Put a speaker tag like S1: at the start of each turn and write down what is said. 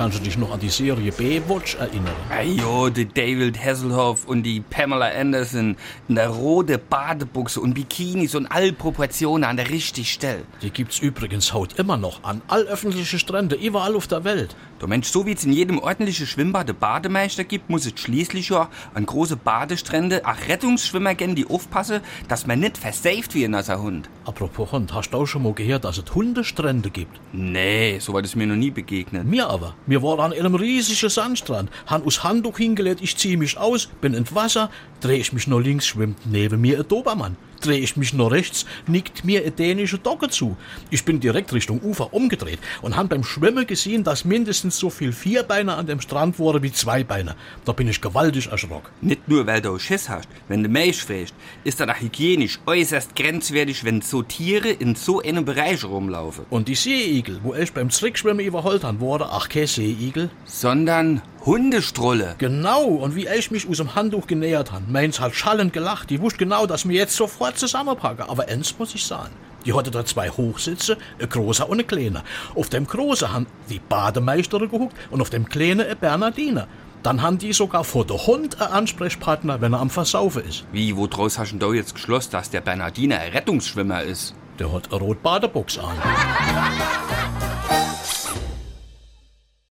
S1: Kannst du dich noch an die Serie Baywatch erinnern?
S2: Ajo, die David Hasselhoff und die Pamela Anderson in der rote Badebuchse und Bikinis und all Proportionen an der richtigen Stelle.
S1: Die gibt's übrigens heute immer noch an all öffentlichen Stränden, überall auf der Welt.
S2: Du Mensch, so wie es in jedem ordentlichen Schwimmbad einen Bademeister gibt, muss es schließlich ja an große Badestrände auch Rettungsschwimmer geben, die aufpassen, dass man nicht versaved wie ein nasser Hund.
S1: Apropos Hund, hast du auch schon mal gehört, dass es Hundestrände gibt?
S2: Nee, so war das mir noch nie begegnet.
S1: Mir aber. Wir waren an einem riesigen Sandstrand, han us Handtuch hingelegt, ich zieh mich aus, bin ins Wasser, dreh ich mich nur links, schwimmt neben mir ein Dobermann. Dreh ich mich nur rechts, nickt mir eine dänische Dogge zu. Ich bin direkt Richtung Ufer umgedreht und han beim Schwimmen gesehen, dass mindestens so viel Vierbeiner an dem Strand wurde wie Zweibeiner. Da bin ich gewaltig erschrocken.
S2: Nicht nur, weil du Schiss hast. Wenn du Milch fräst, ist das auch hygienisch äußerst grenzwertig, wenn so Tiere in so einem Bereich rumlaufen.
S1: Und die Seeigel, wo ich beim Zurückschwimmen überholt han, wurde ach kein Seeigel.
S2: Sondern Hundestrolle.
S1: Genau, und wie ich mich aus dem Handtuch genähert han, meins hat schallend gelacht. Die wusste genau, dass mir jetzt sofort zusammenpacken. Aber eins muss ich sagen. Die hatte da zwei Hochsitze, ein großer und ein kleiner. Auf dem großen han die Bademeisterin gehuckt und auf dem kleinen ein Bernardiner. Dann haben die sogar vor der Hund einen Ansprechpartner, wenn er am Versaufen ist.
S2: Wie, wo draus hast du jetzt geschlossen, dass der Bernardiner ein Rettungsschwimmer ist?
S1: Der hat eine Rotbadebuchs an.